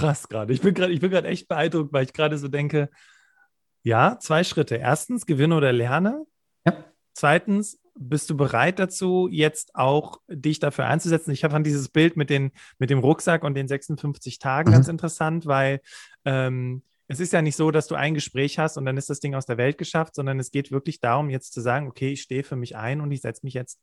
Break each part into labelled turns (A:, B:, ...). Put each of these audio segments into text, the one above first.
A: krass gerade. Ich bin gerade echt beeindruckt, weil ich gerade so denke, ja, zwei Schritte. Erstens, gewinne oder lerne. Ja. Zweitens, bist du bereit dazu, jetzt auch dich dafür einzusetzen? Ich fand dieses Bild mit, den, mit dem Rucksack und den 56 Tagen mhm. ganz interessant, weil ähm, es ist ja nicht so, dass du ein Gespräch hast und dann ist das Ding aus der Welt geschafft, sondern es geht wirklich darum, jetzt zu sagen, okay, ich stehe für mich ein und ich setze mich jetzt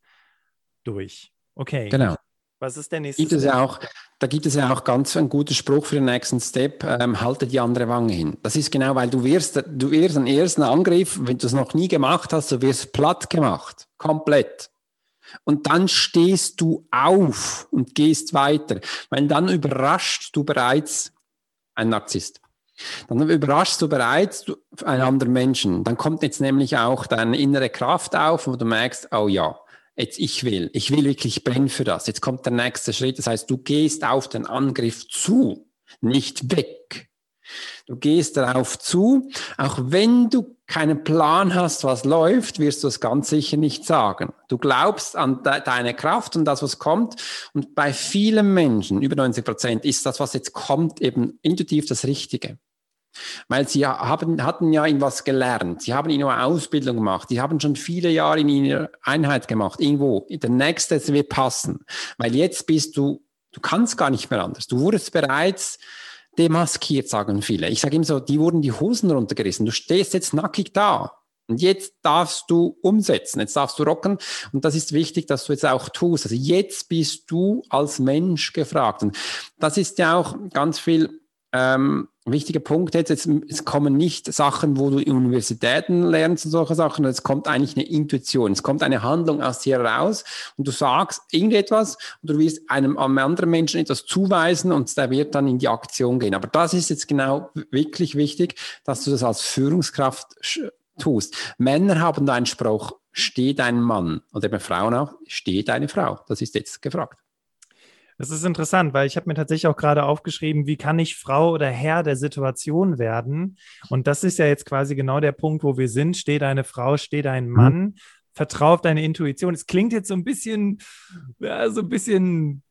A: durch. Okay.
B: Genau.
A: Was ist der nächste
B: gibt es ja auch, Da gibt es ja auch ganz einen guten Spruch für den nächsten Step, ähm, halte die andere Wange hin. Das ist genau, weil du wirst, du wirst einen ersten Angriff, wenn du es noch nie gemacht hast, du wirst platt gemacht. Komplett. Und dann stehst du auf und gehst weiter. Weil dann überrascht du bereits einen Narzisst. Dann überraschst du bereits einen anderen Menschen. Dann kommt jetzt nämlich auch deine innere Kraft auf, wo du merkst, oh ja, jetzt ich will, ich will wirklich brennen für das. Jetzt kommt der nächste Schritt. Das heißt, du gehst auf den Angriff zu, nicht weg. Du gehst darauf zu, auch wenn du keinen Plan hast, was läuft, wirst du es ganz sicher nicht sagen. Du glaubst an de deine Kraft und das, was kommt. Und bei vielen Menschen, über 90 Prozent, ist das, was jetzt kommt, eben intuitiv das Richtige. Weil sie haben, hatten ja in was gelernt. Sie haben in eine Ausbildung gemacht. Sie haben schon viele Jahre in ihrer Einheit gemacht. Irgendwo. Der nächste wird passen. Weil jetzt bist du, du kannst gar nicht mehr anders. Du wurdest bereits demaskiert, sagen viele. Ich sage immer so, die wurden die Hosen runtergerissen. Du stehst jetzt nackig da. Und jetzt darfst du umsetzen, jetzt darfst du rocken. Und das ist wichtig, dass du jetzt auch tust. Also jetzt bist du als Mensch gefragt. Und das ist ja auch ganz viel ähm, wichtiger Punkt jetzt, jetzt, es kommen nicht Sachen, wo du in Universitäten lernst und solche Sachen, es kommt eigentlich eine Intuition, es kommt eine Handlung aus dir heraus und du sagst irgendetwas und du wirst einem, einem anderen Menschen etwas zuweisen und der wird dann in die Aktion gehen. Aber das ist jetzt genau wirklich wichtig, dass du das als Führungskraft tust. Männer haben da einen Spruch, steht ein Mann oder eben Frauen auch, steht eine Frau. Das ist jetzt gefragt.
A: Das ist interessant, weil ich habe mir tatsächlich auch gerade aufgeschrieben, wie kann ich Frau oder Herr der Situation werden? Und das ist ja jetzt quasi genau der Punkt, wo wir sind. Steht eine Frau, steht ein mhm. Mann, mhm. vertrau auf deine Intuition. Es klingt jetzt so ein bisschen, ja, so ein bisschen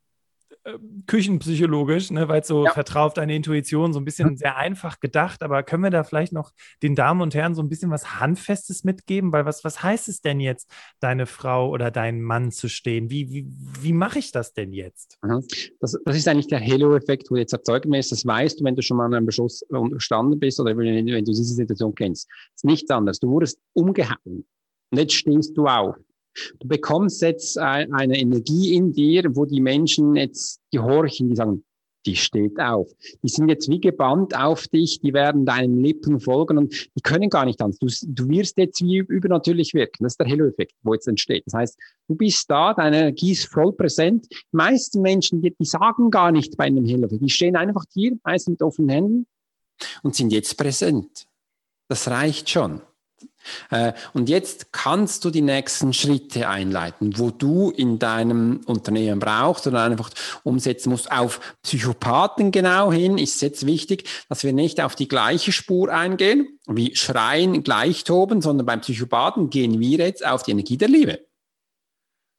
A: küchenpsychologisch, ne, weil es so ja. vertraut deine Intuition, so ein bisschen mhm. sehr einfach gedacht, aber können wir da vielleicht noch den Damen und Herren so ein bisschen was Handfestes mitgeben? Weil was, was heißt es denn jetzt, deine Frau oder deinen Mann zu stehen? Wie, wie, wie mache ich das denn jetzt?
B: Mhm. Das, das ist eigentlich der Halo-Effekt, wo du jetzt erzeugen willst. Das weißt du, wenn du schon mal an einem Beschluss unterstanden bist oder wenn, wenn du diese Situation kennst. Das ist nichts anderes. Du wurdest umgehauen. Und jetzt stehst du auf. Du bekommst jetzt eine Energie in dir, wo die Menschen jetzt gehorchen, die sagen, die steht auf. Die sind jetzt wie gebannt auf dich, die werden deinen Lippen folgen und die können gar nicht anders. Du, du wirst jetzt wie übernatürlich wirken. Das ist der Halo-Effekt, wo jetzt entsteht. Das heißt, du bist da, deine Energie ist voll präsent. Die meisten Menschen, die, die sagen gar nicht bei einem Halo-Effekt. Die stehen einfach hier, meist mit offenen Händen und sind jetzt präsent. Das reicht schon. Äh, und jetzt kannst du die nächsten Schritte einleiten, wo du in deinem Unternehmen brauchst oder einfach umsetzen musst. Auf Psychopathen genau hin ist es jetzt wichtig, dass wir nicht auf die gleiche Spur eingehen, wie Schreien gleich toben, sondern beim Psychopathen gehen wir jetzt auf die Energie der Liebe.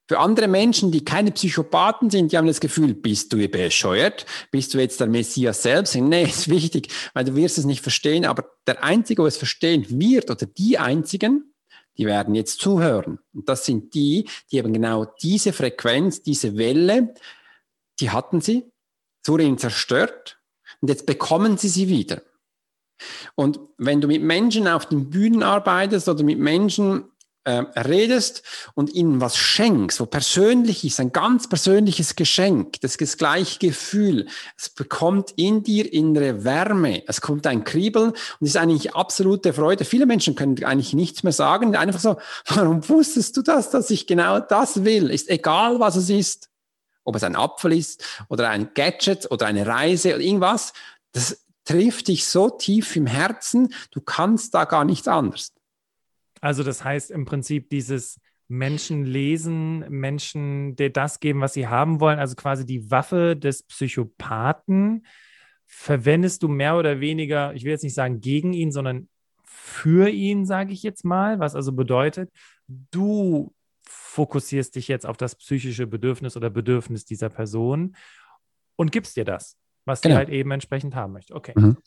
B: Für andere Menschen, die keine Psychopathen sind, die haben das Gefühl, bist du bescheuert? Bist du jetzt der Messias selbst? Nee, ist wichtig, weil du wirst es nicht verstehen. Aber der Einzige, der es verstehen wird, oder die Einzigen, die werden jetzt zuhören. Und das sind die, die eben genau diese Frequenz, diese Welle, die hatten sie, es wurde ihnen zerstört und jetzt bekommen sie sie wieder. Und wenn du mit Menschen auf den Bühnen arbeitest oder mit Menschen äh, redest und ihnen was schenkst, wo persönlich ist, ein ganz persönliches Geschenk, das, das gleiche Gefühl, es bekommt in dir innere Wärme, es kommt ein Kribbeln und ist eigentlich absolute Freude. Viele Menschen können eigentlich nichts mehr sagen, einfach so, warum wusstest du das, dass ich genau das will? Ist egal, was es ist, ob es ein Apfel ist oder ein Gadget oder eine Reise oder irgendwas, das trifft dich so tief im Herzen, du kannst da gar nichts anderes.
A: Also das heißt im Prinzip dieses Menschen lesen, Menschen dir das geben, was sie haben wollen, also quasi die Waffe des Psychopathen, verwendest du mehr oder weniger, ich will jetzt nicht sagen gegen ihn, sondern für ihn, sage ich jetzt mal, was also bedeutet, du fokussierst dich jetzt auf das psychische Bedürfnis oder Bedürfnis dieser Person und gibst dir das. was genau. sie halt eben entsprechend haben möchte. Okay.
B: Mhm.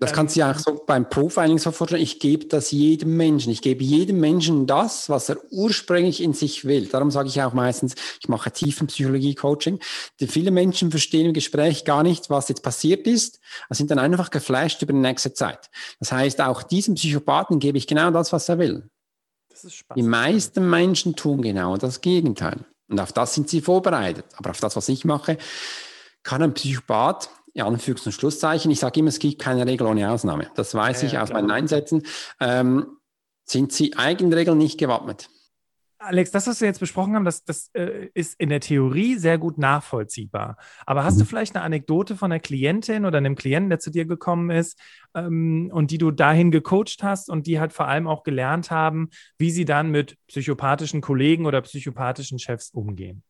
B: Das ähm, kannst du ja auch so beim Profiling so beim Profiling so vorstellen. Ich gebe das jedem Menschen. Ich gebe jedem Menschen das, was er ursprünglich in sich will. Darum sage ich auch meistens, ich mache Tiefenpsychologie-Coaching. Viele Menschen verstehen im Gespräch gar nicht, was jetzt passiert ist. sind dann einfach geflasht über die nächste Zeit. Das heißt, auch diesem Psychopathen gebe ich genau das, was er will. Die meisten Menschen tun genau das Gegenteil. Und auf das sind sie vorbereitet. Aber auf das, was ich mache, kann ein Psychopath, in Anführungs- und Schlusszeichen, ich sage immer, es gibt keine Regel ohne Ausnahme. Das weiß ja, ich aus meinen Einsätzen. Ähm, sind sie Eigenregeln nicht gewappnet.
A: Alex, das, was wir jetzt besprochen haben, das, das äh, ist in der Theorie sehr gut nachvollziehbar. Aber hast du mhm. vielleicht eine Anekdote von einer Klientin oder einem Klienten, der zu dir gekommen ist ähm, und die du dahin gecoacht hast und die halt vor allem auch gelernt haben, wie sie dann mit psychopathischen Kollegen oder psychopathischen Chefs umgehen?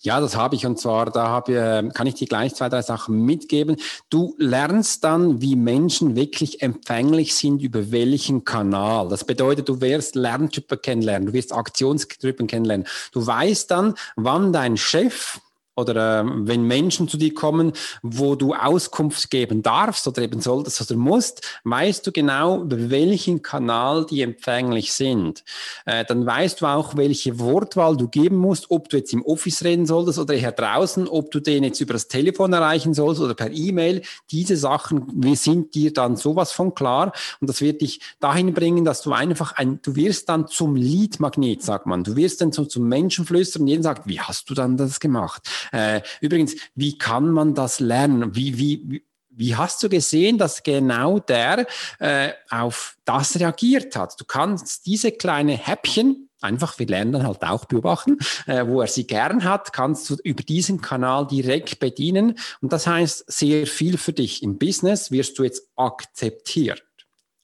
B: Ja, das habe ich und zwar, da habe, äh, kann ich dir gleich zwei, drei Sachen mitgeben. Du lernst dann, wie Menschen wirklich empfänglich sind, über welchen Kanal. Das bedeutet, du wirst Lerntypen kennenlernen, du wirst Aktionstypen kennenlernen. Du weißt dann, wann dein Chef oder äh, wenn Menschen zu dir kommen, wo du Auskunft geben darfst oder eben solltest oder musst, weißt du genau, über welchen Kanal die empfänglich sind. Äh, dann weißt du auch, welche Wortwahl du geben musst, ob du jetzt im Office reden solltest oder hier draußen, ob du den jetzt über das Telefon erreichen sollst oder per E-Mail. Diese Sachen, wir sind dir dann sowas von klar und das wird dich dahin bringen, dass du einfach ein, du wirst dann zum Leadmagnet, sagt man. Du wirst dann so zum Menschenflüstern und jeden sagt, wie hast du dann das gemacht? Äh, übrigens, wie kann man das lernen? Wie, wie, wie hast du gesehen, dass genau der äh, auf das reagiert hat? Du kannst diese kleine Häppchen, einfach, wir lernen dann halt auch beobachten, äh, wo er sie gern hat, kannst du über diesen Kanal direkt bedienen. Und das heißt sehr viel für dich. Im Business wirst du jetzt akzeptiert.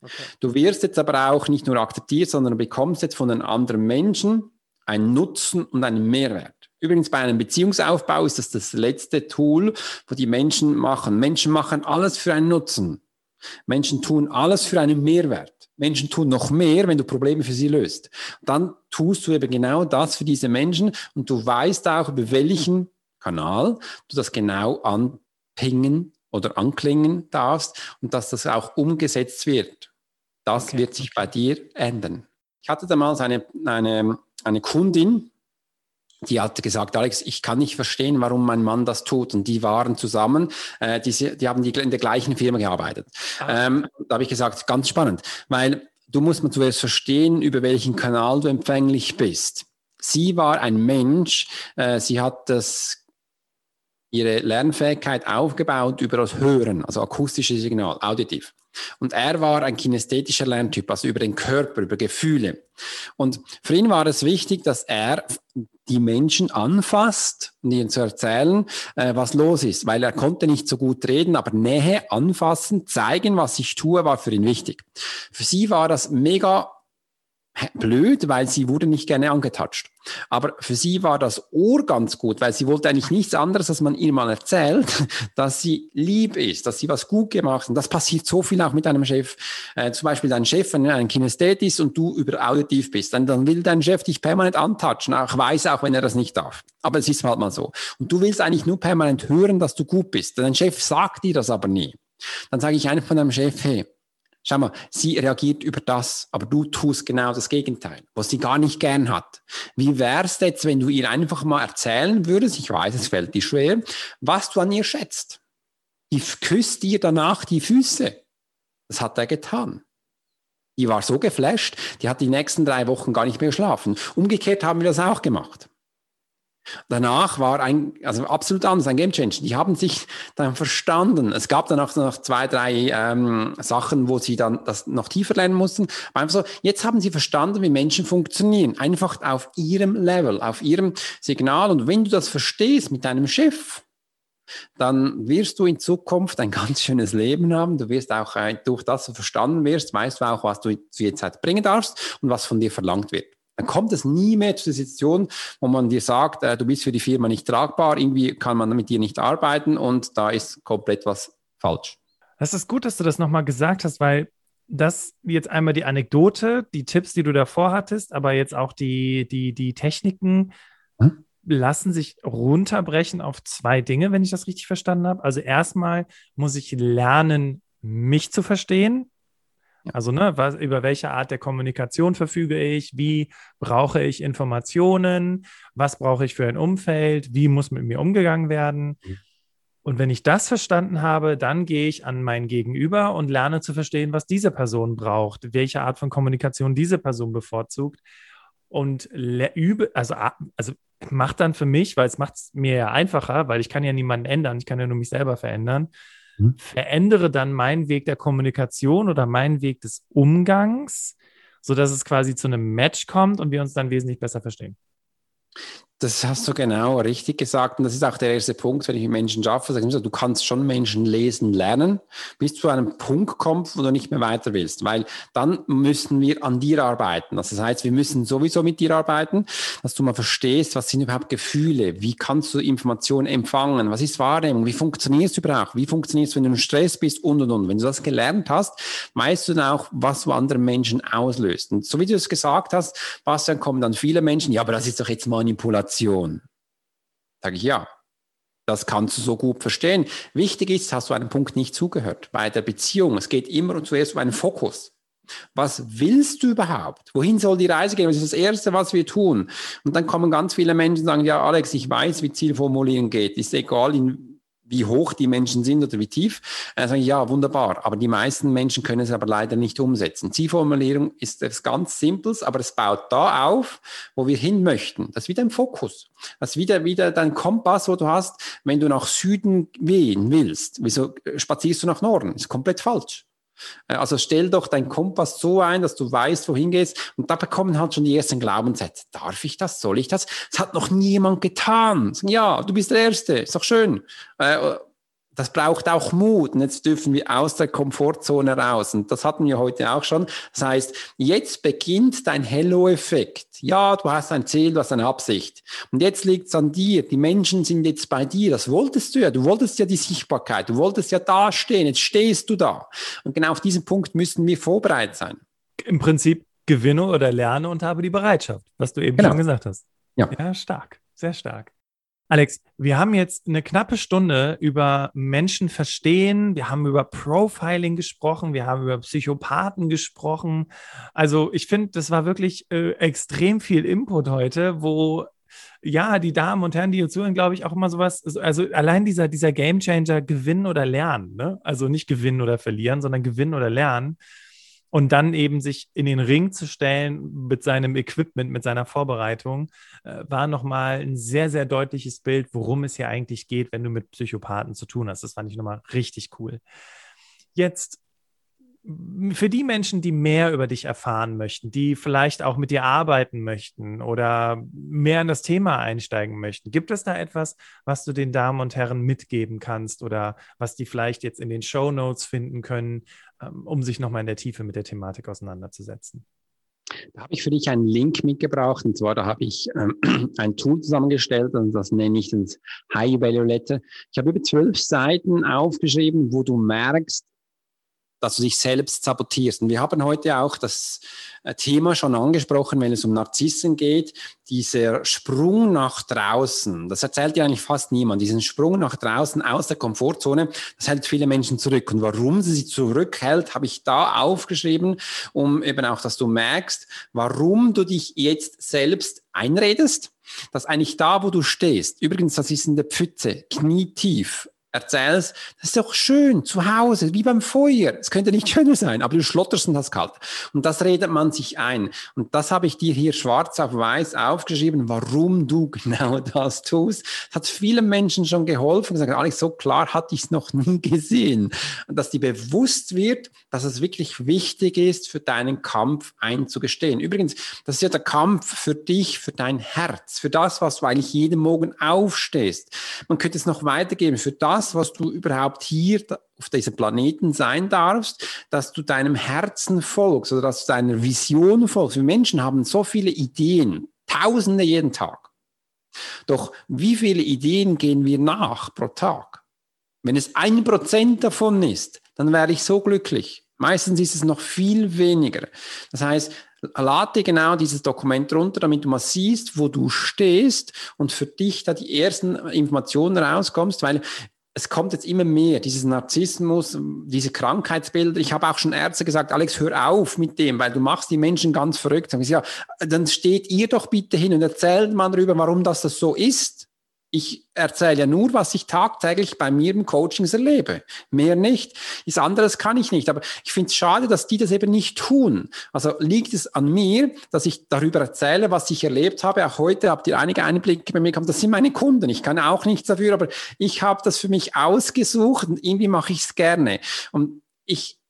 B: Okay. Du wirst jetzt aber auch nicht nur akzeptiert, sondern bekommst jetzt von den anderen Menschen einen Nutzen und einen Mehrwert. Übrigens bei einem Beziehungsaufbau ist das das letzte Tool, wo die Menschen machen. Menschen machen alles für einen Nutzen. Menschen tun alles für einen Mehrwert. Menschen tun noch mehr, wenn du Probleme für sie löst. Dann tust du eben genau das für diese Menschen und du weißt auch, über welchen Kanal du das genau anpingen oder anklingen darfst und dass das auch umgesetzt wird. Das okay. wird sich bei dir ändern. Ich hatte damals eine, eine, eine Kundin, die hat gesagt, Alex, ich kann nicht verstehen, warum mein Mann das tut. Und die waren zusammen, äh, die, die haben die in der gleichen Firma gearbeitet. Ah. Ähm, da habe ich gesagt, ganz spannend, weil du musst mal zuerst verstehen, über welchen Kanal du empfänglich bist. Sie war ein Mensch, äh, sie hat das ihre Lernfähigkeit aufgebaut über das Hören, also akustisches Signal, auditiv. Und er war ein kinästhetischer Lerntyp, also über den Körper, über Gefühle. Und für ihn war es wichtig, dass er die Menschen anfasst und ihnen zu erzählen, äh, was los ist, weil er konnte nicht so gut reden, aber Nähe, anfassen, zeigen, was ich tue, war für ihn wichtig. Für sie war das mega blöd, weil sie wurde nicht gerne angetatscht. Aber für sie war das Ohr ganz gut, weil sie wollte eigentlich nichts anderes, als man ihr mal erzählt, dass sie lieb ist, dass sie was gut gemacht hat. Und das passiert so viel auch mit einem Chef. Äh, zum Beispiel dein Chef, wenn er ein Kinesthet ist und du über auditiv bist, dann, dann will dein Chef dich permanent antatschen, auch weiß auch, wenn er das nicht darf. Aber es ist halt mal so. Und du willst eigentlich nur permanent hören, dass du gut bist. Dein Chef sagt dir das aber nie. Dann sage ich einfach von deinem Chef, hey, Schau mal, sie reagiert über das, aber du tust genau das Gegenteil, was sie gar nicht gern hat. Wie wär's jetzt, wenn du ihr einfach mal erzählen würdest, ich weiß, es fällt dir schwer, was du an ihr schätzt? Die küsst dir danach die Füße. Das hat er getan. Die war so geflasht, die hat die nächsten drei Wochen gar nicht mehr geschlafen. Umgekehrt haben wir das auch gemacht. Danach war ein, also absolut anders, ein Game Changer. Die haben sich dann verstanden. Es gab dann auch noch zwei, drei ähm, Sachen, wo sie dann das noch tiefer lernen mussten. Aber einfach so, jetzt haben sie verstanden, wie Menschen funktionieren. Einfach auf ihrem Level, auf ihrem Signal. Und wenn du das verstehst mit deinem Chef, dann wirst du in Zukunft ein ganz schönes Leben haben. Du wirst auch äh, durch das, was du verstanden wirst, weißt du auch, was du zu jeder Zeit bringen darfst und was von dir verlangt wird dann kommt es nie mehr zu der Situation, wo man dir sagt, äh, du bist für die Firma nicht tragbar, irgendwie kann man mit dir nicht arbeiten und da ist komplett was falsch.
A: Das ist gut, dass du das nochmal gesagt hast, weil das jetzt einmal die Anekdote, die Tipps, die du davor hattest, aber jetzt auch die, die, die Techniken, hm? lassen sich runterbrechen auf zwei Dinge, wenn ich das richtig verstanden habe. Also erstmal muss ich lernen, mich zu verstehen. Also, ne, was, über welche Art der Kommunikation verfüge ich? Wie brauche ich Informationen? Was brauche ich für ein Umfeld? Wie muss mit mir umgegangen werden? Mhm. Und wenn ich das verstanden habe, dann gehe ich an mein Gegenüber und lerne zu verstehen, was diese Person braucht, welche Art von Kommunikation diese Person bevorzugt. Und übe, also, also macht dann für mich, weil es macht es mir ja einfacher, weil ich kann ja niemanden ändern, ich kann ja nur mich selber verändern, mhm. verändere dann meinen Weg der Kommunikation oder meinen Weg des Umgangs, sodass es quasi zu einem Match kommt und wir uns dann wesentlich besser verstehen.
B: Das hast du genau richtig gesagt. Und das ist auch der erste Punkt, wenn ich mit Menschen schaffe. Sage ich, du kannst schon Menschen lesen lernen, bis zu einem Punkt kommst, wo du nicht mehr weiter willst. Weil dann müssen wir an dir arbeiten. Das heißt, wir müssen sowieso mit dir arbeiten, dass du mal verstehst, was sind überhaupt Gefühle? Wie kannst du Informationen empfangen? Was ist Wahrnehmung? Wie funktioniert es überhaupt? Wie funktioniert es, wenn du im Stress bist und und und? Wenn du das gelernt hast, weißt du dann auch, was du andere Menschen auslöst. Und so wie du es gesagt hast, Bastian, kommen dann viele Menschen, ja, aber das ist doch jetzt Manipulation. Kommunikation? Sage ich ja. Das kannst du so gut verstehen. Wichtig ist, hast du einen Punkt nicht zugehört. Bei der Beziehung, es geht immer und zuerst um einen Fokus. Was willst du überhaupt? Wohin soll die Reise gehen? Das ist das Erste, was wir tun. Und dann kommen ganz viele Menschen und sagen, ja, Alex, ich weiß, wie Zielformulieren geht. Ist egal, in wie hoch die Menschen sind oder wie tief. Dann sage ich, ja, wunderbar. Aber die meisten Menschen können es aber leider nicht umsetzen. Zielformulierung ist etwas ganz Simples, aber es baut da auf, wo wir hin möchten. Das ist wieder ein Fokus. Das ist wieder, wieder dein Kompass, wo du hast, wenn du nach Süden wehen willst. Wieso spazierst du nach Norden? Das ist komplett falsch. Äh, also stell doch deinen Kompass so ein, dass du weißt, wohin gehst. Und da bekommen halt schon die ersten Glaubenssätze. Darf ich das? Soll ich das? Das hat noch niemand getan. Ja, du bist der Erste. Ist doch schön. Das braucht auch Mut. Und jetzt dürfen wir aus der Komfortzone raus. Und das hatten wir heute auch schon. Das heißt, jetzt beginnt dein Hello-Effekt. Ja, du hast ein Ziel, du hast eine Absicht. Und jetzt liegt es an dir. Die Menschen sind jetzt bei dir. Das wolltest du ja. Du wolltest ja die Sichtbarkeit. Du wolltest ja dastehen. Jetzt stehst du da. Und genau auf diesen Punkt müssen wir vorbereitet sein.
A: Im Prinzip gewinne oder lerne und habe die Bereitschaft, was du eben genau. schon gesagt hast. Ja. ja, stark. Sehr stark. Alex, wir haben jetzt eine knappe Stunde über Menschen verstehen, wir haben über Profiling gesprochen, wir haben über Psychopathen gesprochen. Also ich finde, das war wirklich äh, extrem viel Input heute, wo ja, die Damen und Herren, die hier zuhören, glaube ich, auch immer sowas, also allein dieser, dieser Gamechanger gewinnen oder lernen, ne? Also nicht gewinnen oder verlieren, sondern gewinnen oder lernen und dann eben sich in den Ring zu stellen mit seinem Equipment, mit seiner Vorbereitung, äh, war nochmal ein sehr, sehr deutliches Bild, worum es hier eigentlich geht, wenn du mit Psychopathen zu tun hast. Das fand ich nochmal richtig cool. Jetzt für die Menschen, die mehr über dich erfahren möchten, die vielleicht auch mit dir arbeiten möchten oder mehr in das Thema einsteigen möchten, gibt es da etwas, was du den Damen und Herren mitgeben kannst oder was die vielleicht jetzt in den Show Notes finden können, um sich nochmal in der Tiefe mit der Thematik auseinanderzusetzen?
B: Da habe ich für dich einen Link mitgebracht. Und zwar, da habe ich ähm, ein Tool zusammengestellt und das nenne ich das High Value Letter. Ich habe über zwölf Seiten aufgeschrieben, wo du merkst, dass du dich selbst sabotierst. Und wir haben heute auch das äh, Thema schon angesprochen, wenn es um Narzissen geht, dieser Sprung nach draußen. Das erzählt ja eigentlich fast niemand. Diesen Sprung nach draußen aus der Komfortzone, das hält viele Menschen zurück. Und warum sie sich zurückhält, habe ich da aufgeschrieben, um eben auch, dass du merkst, warum du dich jetzt selbst einredest, dass eigentlich da, wo du stehst, übrigens, das ist in der Pfütze, knietief, erzählst, das ist doch schön, zu Hause, wie beim Feuer. Es könnte nicht schöner sein, aber du schlotterst und hast kalt. Und das redet man sich ein. Und das habe ich dir hier schwarz auf weiß aufgeschrieben, warum du genau das tust. Das hat vielen Menschen schon geholfen, gesagt, Alex, so klar hatte ich es noch nie gesehen. Und dass dir bewusst wird, dass es wirklich wichtig ist, für deinen Kampf einzugestehen. Übrigens, das ist ja der Kampf für dich, für dein Herz, für das, was du eigentlich jeden Morgen aufstehst. Man könnte es noch weitergeben, für das, das, was du überhaupt hier auf diesem Planeten sein darfst, dass du deinem Herzen folgst oder dass du deiner Vision folgst. Wir Menschen haben so viele Ideen, Tausende jeden Tag. Doch wie viele Ideen gehen wir nach pro Tag? Wenn es ein Prozent davon ist, dann wäre ich so glücklich. Meistens ist es noch viel weniger. Das heißt, Lade genau dieses Dokument runter, damit du mal siehst, wo du stehst und für dich da die ersten Informationen rauskommst, weil es kommt jetzt immer mehr, dieses Narzissmus, diese Krankheitsbilder. Ich habe auch schon Ärzte gesagt, Alex, hör auf mit dem, weil du machst die Menschen ganz verrückt. ja, dann steht ihr doch bitte hin und erzählt mal darüber, warum das, das so ist ich erzähle ja nur, was ich tagtäglich bei mir im Coachings erlebe. Mehr nicht. Das anderes kann ich nicht. Aber ich finde es schade, dass die das eben nicht tun. Also liegt es an mir, dass ich darüber erzähle, was ich erlebt habe. Auch heute habt ihr einige Einblicke bei mir gehabt. Das sind meine Kunden. Ich kann auch nichts dafür, aber ich habe das für mich ausgesucht und irgendwie mache ich es gerne. Und ich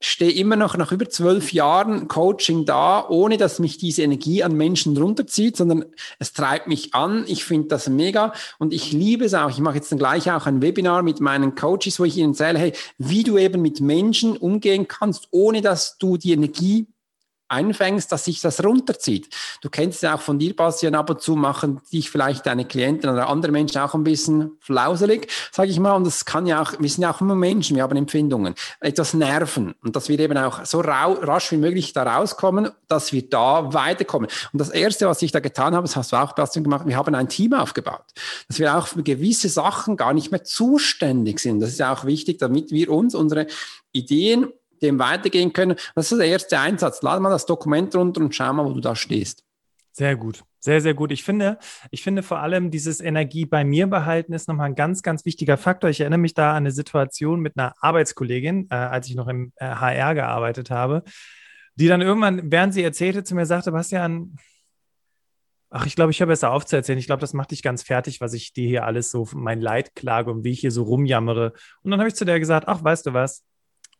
B: stehe immer noch nach über zwölf Jahren Coaching da, ohne dass mich diese Energie an Menschen runterzieht, sondern es treibt mich an. Ich finde das mega und ich liebe es auch. Ich mache jetzt dann gleich auch ein Webinar mit meinen Coaches, wo ich ihnen erzähle, hey, wie du eben mit Menschen umgehen kannst, ohne dass du die Energie einfängst, dass sich das runterzieht. Du kennst es ja auch von dir, Bastian, ab und zu machen dich vielleicht deine Klienten oder andere Menschen auch ein bisschen flauselig, sage ich mal. Und das kann ja auch, wir sind ja auch immer Menschen, wir haben Empfindungen, etwas nerven. Und dass wir eben auch so rasch wie möglich da rauskommen, dass wir da weiterkommen. Und das Erste, was ich da getan habe, das hast du auch, Bastian, gemacht, wir haben ein Team aufgebaut. Dass wir auch für gewisse Sachen gar nicht mehr zuständig sind. Das ist ja auch wichtig, damit wir uns unsere Ideen dem weitergehen können. Das ist der erste Einsatz. Lade mal das Dokument runter und schau mal, wo du da stehst.
A: Sehr gut. Sehr, sehr gut. Ich finde, ich finde vor allem dieses Energie bei mir behalten ist nochmal ein ganz, ganz wichtiger Faktor. Ich erinnere mich da an eine Situation mit einer Arbeitskollegin, äh, als ich noch im äh, HR gearbeitet habe, die dann irgendwann, während sie erzählte, zu mir sagte, Bastian, ach, ich glaube, ich höre besser aufzuerzählen. Ich glaube, das macht dich ganz fertig, was ich dir hier alles so, mein Leid klage und wie ich hier so rumjammere. Und dann habe ich zu der gesagt, ach, weißt du was,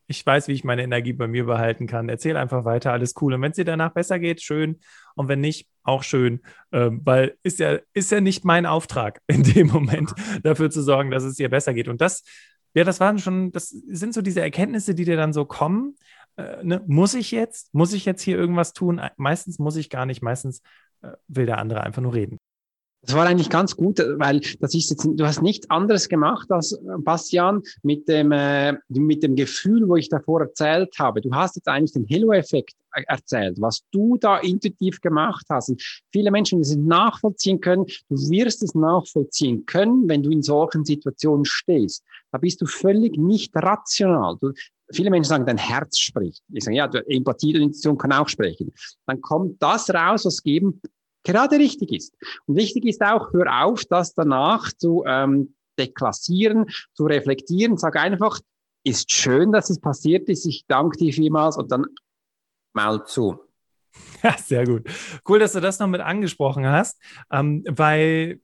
A: ich weiß, wie ich meine Energie bei mir behalten kann. Erzähl einfach weiter, alles cool. Und wenn es dir danach besser geht, schön. Und wenn nicht, auch schön. Ähm, weil ist ja, ist ja nicht mein Auftrag, in dem Moment dafür zu sorgen, dass es dir besser geht. Und das, ja, das waren schon, das sind so diese Erkenntnisse, die dir dann so kommen. Äh, ne? Muss ich jetzt? Muss ich jetzt hier irgendwas tun? Meistens muss ich gar nicht. Meistens äh, will der andere einfach nur reden.
B: Das war eigentlich ganz gut, weil das ist jetzt, du hast nichts anderes gemacht als äh, Bastian mit dem, äh, mit dem Gefühl, wo ich davor erzählt habe. Du hast jetzt eigentlich den Hello-Effekt erzählt, was du da intuitiv gemacht hast. Und viele Menschen, die es nachvollziehen können, du wirst es nachvollziehen können, wenn du in solchen Situationen stehst. Da bist du völlig nicht rational. Du, viele Menschen sagen, dein Herz spricht. Ich sage, ja, Empathie der Intuition kann auch sprechen. Dann kommt das raus, was geben gerade richtig ist. Und wichtig ist auch, hör auf, das danach zu ähm, deklassieren, zu reflektieren. Sag einfach, ist schön, dass es passiert ist. Ich danke dir vielmals und dann mal zu.
A: Ja, sehr gut. Cool, dass du das noch mit angesprochen hast, ähm, weil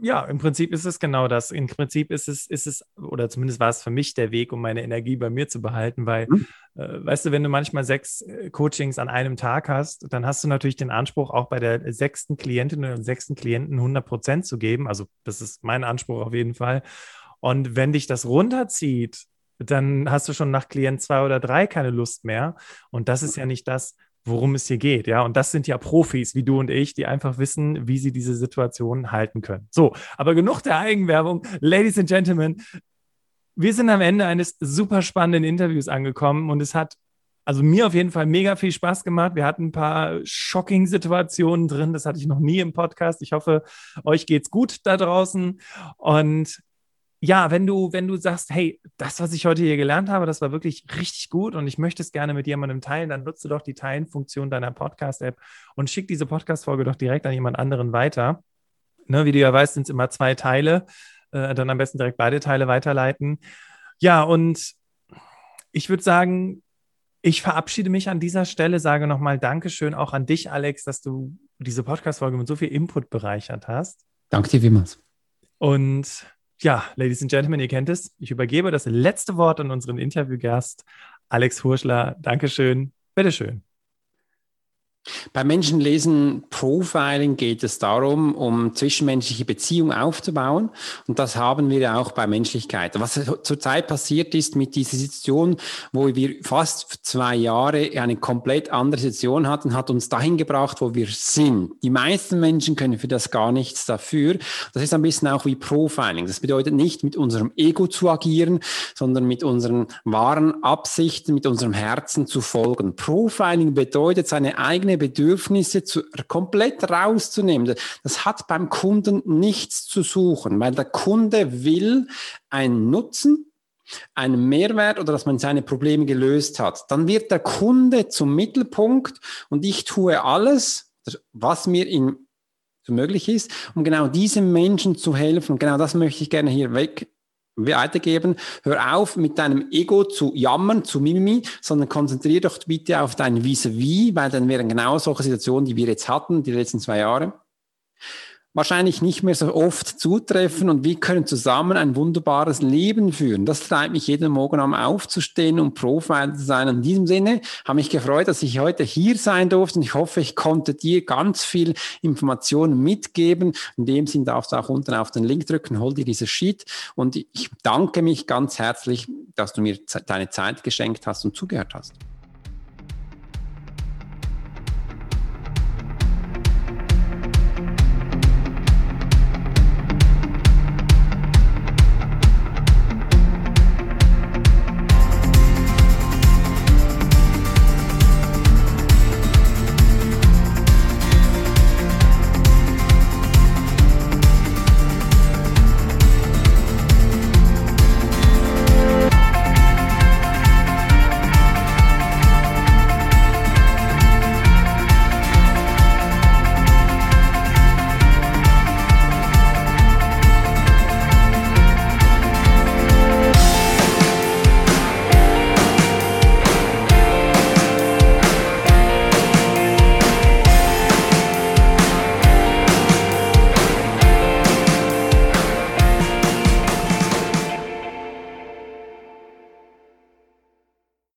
A: ja, im Prinzip ist es genau das. Im Prinzip ist es, ist es, oder zumindest war es für mich der Weg, um meine Energie bei mir zu behalten, weil, mhm. äh, weißt du, wenn du manchmal sechs äh, Coachings an einem Tag hast, dann hast du natürlich den Anspruch, auch bei der sechsten Klientin oder dem sechsten Klienten 100 Prozent zu geben. Also, das ist mein Anspruch auf jeden Fall. Und wenn dich das runterzieht, dann hast du schon nach Klient zwei oder drei keine Lust mehr. Und das ist ja nicht das, worum es hier geht. Ja, und das sind ja Profis wie du und ich, die einfach wissen, wie sie diese Situation halten können. So, aber genug der Eigenwerbung. Ladies and Gentlemen, wir sind am Ende eines super spannenden Interviews angekommen und es hat also mir auf jeden Fall mega viel Spaß gemacht. Wir hatten ein paar shocking Situationen drin. Das hatte ich noch nie im Podcast. Ich hoffe, euch geht's gut da draußen. Und ja, wenn du, wenn du sagst, hey, das, was ich heute hier gelernt habe, das war wirklich richtig gut und ich möchte es gerne mit jemandem teilen, dann nutze doch die Teilen-Funktion deiner Podcast-App und schick diese Podcast-Folge doch direkt an jemand anderen weiter. Ne, wie du ja weißt, sind es immer zwei Teile. Äh, dann am besten direkt beide Teile weiterleiten. Ja, und ich würde sagen, ich verabschiede mich an dieser Stelle, sage nochmal Dankeschön auch an dich, Alex, dass du diese Podcast-Folge mit so viel Input bereichert hast.
B: Danke dir vielmals.
A: Und ja, Ladies and Gentlemen, ihr kennt es. Ich übergebe das letzte Wort an unseren Interviewgast, Alex Hurschler. Dankeschön. Bitteschön.
B: Beim Menschenlesen Profiling geht es darum, um zwischenmenschliche Beziehungen aufzubauen. Und das haben wir ja auch bei Menschlichkeit. Was zurzeit passiert ist mit dieser Situation, wo wir fast zwei Jahre eine komplett andere Situation hatten, hat uns dahin gebracht, wo wir sind. Die meisten Menschen können für das gar nichts dafür. Das ist ein bisschen auch wie Profiling. Das bedeutet nicht mit unserem Ego zu agieren, sondern mit unseren wahren Absichten, mit unserem Herzen zu folgen. Profiling bedeutet seine eigene Bedürfnisse zu, komplett rauszunehmen. Das hat beim Kunden nichts zu suchen, weil der Kunde will einen Nutzen, einen Mehrwert oder dass man seine Probleme gelöst hat. Dann wird der Kunde zum Mittelpunkt und ich tue alles, was mir in möglich ist, um genau diesem Menschen zu helfen. Genau das möchte ich gerne hier weg weitergeben. Hör auf, mit deinem Ego zu jammern, zu mimimi, sondern konzentriere doch bitte auf dein Vis-a-vis, weil dann wären genau solche Situationen, die wir jetzt hatten, die letzten zwei Jahre, wahrscheinlich nicht mehr so oft zutreffen und wir können zusammen ein wunderbares Leben führen. Das treibt mich jeden Morgen am aufzustehen und Profiler zu sein. In diesem Sinne habe mich gefreut, dass ich heute hier sein durfte und ich hoffe, ich konnte dir ganz viel Informationen mitgeben. In dem Sinn darfst du auch unten auf den Link drücken, hol dir dieses Sheet und ich danke mich ganz herzlich, dass du mir deine Zeit geschenkt hast und zugehört hast.